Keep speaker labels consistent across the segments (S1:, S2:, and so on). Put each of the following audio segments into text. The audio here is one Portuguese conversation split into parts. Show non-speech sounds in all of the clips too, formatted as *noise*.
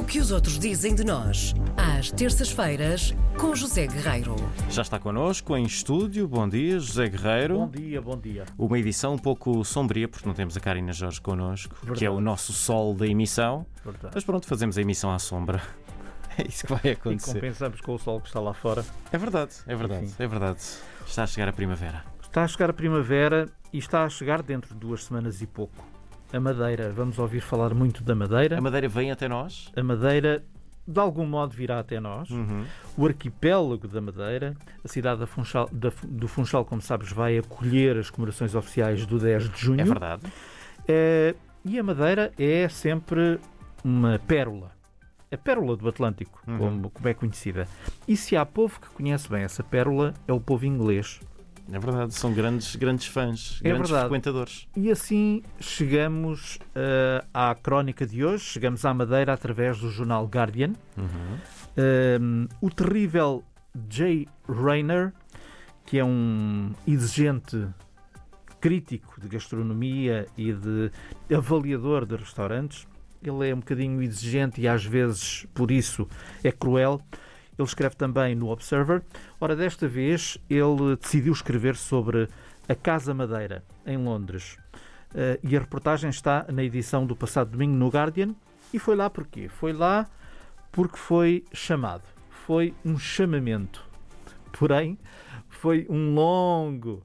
S1: O que os outros dizem de nós, às terças-feiras, com José Guerreiro.
S2: Já está connosco em estúdio. Bom dia, José Guerreiro.
S3: Bom dia, bom dia.
S2: Uma edição um pouco sombria, porque não temos a Karina Jorge connosco, que é
S3: Verdade.
S2: o nosso sol da emissão.
S3: Verdade.
S2: Mas pronto, fazemos a emissão à sombra. *laughs* É isso que vai
S3: E
S2: acontecer.
S3: compensamos com o sol que está lá fora.
S2: É verdade, é verdade,
S3: Enfim.
S2: é verdade. Está a chegar a primavera.
S3: Está a chegar a primavera e está a chegar dentro de duas semanas e pouco. A Madeira, vamos ouvir falar muito da Madeira.
S2: A Madeira vem até nós.
S3: A Madeira, de algum modo, virá até nós.
S2: Uhum.
S3: O arquipélago da Madeira, a cidade da Funchal- da- do Funchal, como sabes, vai acolher as comemorações oficiais do 10 de junho.
S2: É verdade.
S3: Eh, e a Madeira é sempre uma pérola. A pérola do Atlântico,
S2: Uhum.
S3: como, como é conhecida. E se há povo que conhece bem essa pérola, é o povo inglês.
S2: É verdade. São grandes, grandes fãs,
S3: É
S2: grandes
S3: verdade.
S2: frequentadores.
S3: E assim chegamos eh, à crónica de hoje, chegamos à Madeira através do jornal Guardian.
S2: Uhum.
S3: Um, o terrível Jay Rayner, que é um exigente crítico de gastronomia e de avaliador de restaurantes, ele é um bocadinho exigente e às vezes por isso é cruel. Ele escreve também no Observer. Ora, desta vez ele decidiu escrever sobre a Casa Madeira, em Londres. Uh, e a reportagem está na edição do passado domingo no Guardian. E foi lá porquê? Foi lá porque foi chamado. Foi um chamamento. Porém, foi um longo,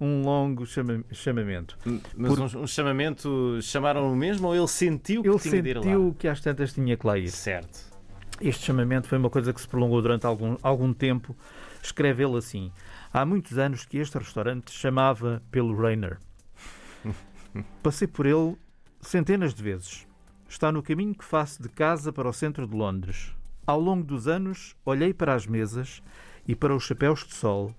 S3: um longo chama- chamamento.
S2: Mas
S3: Por-
S2: um, chamamento, chamaram-no mesmo ou ele sentiu que
S3: Ele
S2: tinha de ir lá?
S3: sentiu que às tantas tinha que lá ir.
S2: Certo.
S3: Este chamamento foi uma coisa que se prolongou durante algum, algum tempo. Escreve ele assim: Há muitos anos que este restaurante chamava pelo Rainer. *laughs* Passei por ele centenas de vezes. Está no caminho que faço de casa para o centro de Londres. Ao longo dos anos, olhei para as mesas e para os chapéus de sol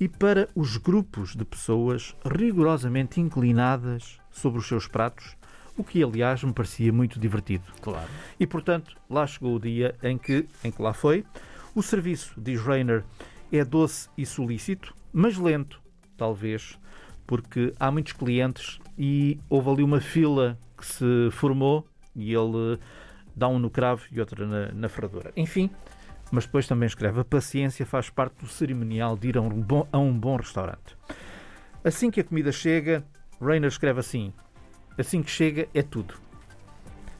S3: e para os grupos de pessoas rigorosamente inclinadas sobre os seus pratos, o que aliás me parecia muito divertido.
S2: Claro.
S3: E, portanto, lá chegou o dia em que, em que lá foi. O serviço, diz Rainer, é doce e solícito, mas lento, talvez, porque há muitos clientes e houve ali uma fila que se formou e ele dá um no cravo e outra na, na ferradura. Enfim, mas depois também escreve: a paciência faz parte do cerimonial de ir a um bom, a um bom restaurante. Assim que a comida chega, Rainer escreve assim: assim que chega é tudo.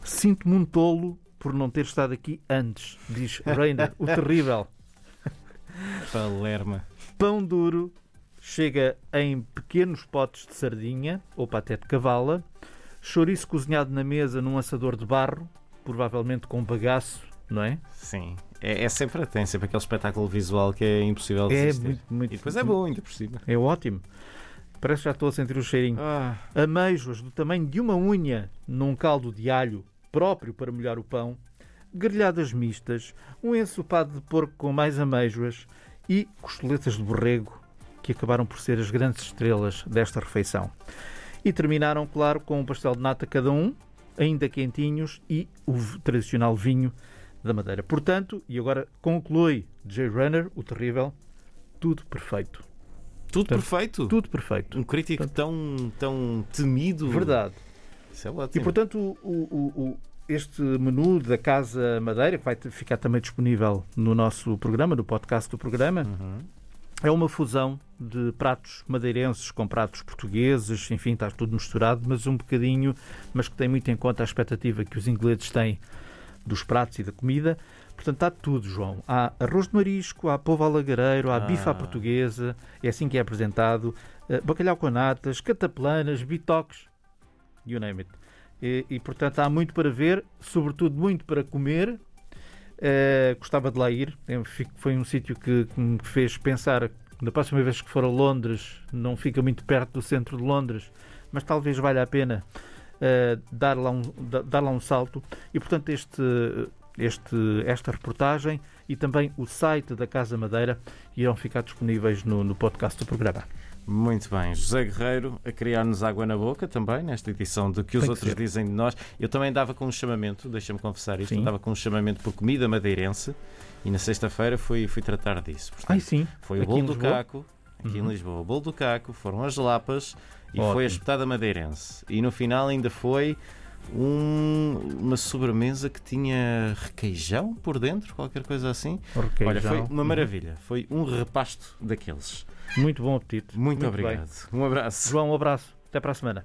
S3: Sinto-me um tolo por não ter estado aqui antes, diz Rainer, o terrível. *laughs*
S2: Palerma.
S3: Pão duro chega em pequenos potes de sardinha ou paté de cavala, chouriço cozinhado na mesa num assador de barro, provavelmente com bagaço, não é?
S2: Sim. É, é sempre, tem sempre aquele espetáculo visual que é impossível de
S3: É muito, muito.
S2: E depois é bom, ainda por cima.
S3: É ótimo. Parece que já estou a sentir o cheirinho.
S2: Ah,
S3: Ameijoas do tamanho de uma unha num caldo de alho próprio para molhar o pão, grelhadas mistas, um ensopado de porco com mais ameijoas e costeletas de borrego, que acabaram por ser as grandes estrelas desta refeição. E terminaram, claro, com um pastel de nata cada um, ainda quentinhos, e o tradicional vinho da Madeira. Portanto, e agora conclui Jay Runner, o terrível, tudo perfeito.
S2: Tudo
S3: Portanto,
S2: perfeito.
S3: Tudo perfeito.
S2: Um crítico tão, tão temido.
S3: Verdade.
S2: Isso é
S3: E
S2: ótimo.
S3: portanto, o- o- o- este menu da Casa Madeira, que vai ficar também disponível no nosso programa, no podcast do programa,
S2: Uhum.
S3: é uma fusão de pratos madeirenses com pratos portugueses, enfim, está tudo misturado, mas um bocadinho, mas que tem muito em conta a expectativa que os ingleses têm dos pratos e da comida. Portanto, está tudo, João. Há arroz de marisco, há polvo alagareiro, há
S2: Ah.
S3: bife à portuguesa, é assim que é apresentado, eh, bacalhau com natas, cataplanas, bitoques, you name it. E, e, portanto, há muito para ver, sobretudo muito para comer. Eh, gostava de lá ir. Fico- Foi um sítio que, que me fez pensar que na próxima vez que for a Londres, não fica muito perto do centro de Londres, mas talvez valha a pena eh, dar, lá um, da- dar lá um salto. E, portanto, este, este, esta reportagem e também o site da Casa Madeira irão ficar disponíveis no, no podcast do programa.
S2: Muito bem. José Guerreiro a criar-nos água na boca também, nesta edição do que os
S3: Tem que
S2: outros
S3: ser.
S2: dizem de nós. Eu também dava com um chamamento, deixa-me confessar isto, dava com um chamamento por comida madeirense e na sexta-feira fui, fui tratar disso. Portanto,
S3: Ai, sim.
S2: foi o bolo do caco, aqui
S3: Uhum.
S2: em Lisboa. O bolo do caco, foram as lapas e
S3: Ótimo.
S2: foi a espetada madeirense. E no final ainda foi um- uma sobremesa que tinha requeijão por dentro, qualquer coisa assim.
S3: Requeijão.
S2: Olha, foi uma maravilha. Foi um repasto daqueles.
S3: Muito bom apetite.
S2: Muito,
S3: bem.
S2: obrigado. Um abraço.
S3: João, um abraço. Até para a semana.